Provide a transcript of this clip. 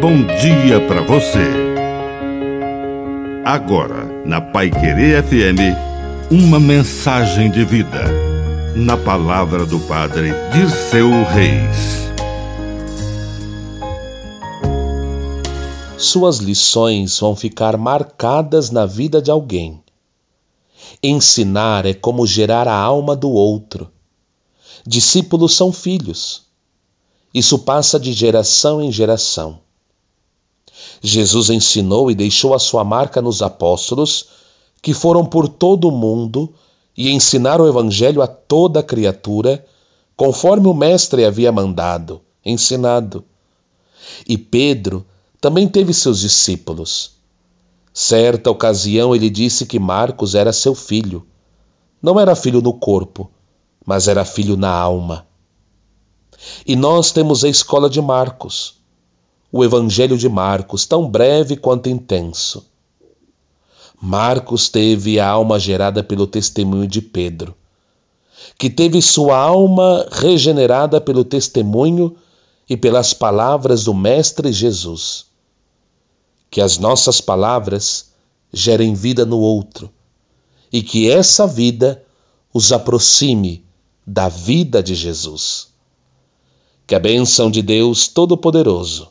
bom dia para você. Agora, na Pai Querer FM, uma mensagem de vida. Na palavra do Padre Dirceu Reis. Suas lições vão ficar marcadas na vida de alguém. Ensinar é como gerar a alma do outro. Discípulos são filhos. Isso passa de geração em geração. Jesus ensinou e deixou a sua marca nos apóstolos, que foram por todo o mundo e ensinaram o Evangelho a toda criatura, conforme o Mestre havia mandado, ensinado. E Pedro também teve seus discípulos. Certa ocasião ele disse que Marcos era seu filho. Não era filho no corpo, mas era filho na alma. E nós temos a escola de Marcos o Evangelho de Marcos, tão breve quanto intenso. Marcos teve a alma gerada pelo testemunho de Pedro, que teve sua alma regenerada pelo testemunho e pelas palavras do Mestre Jesus. Que as nossas palavras gerem vida no outro e que essa vida os aproxime da vida de Jesus. Que a bênção de Deus Todo-Poderoso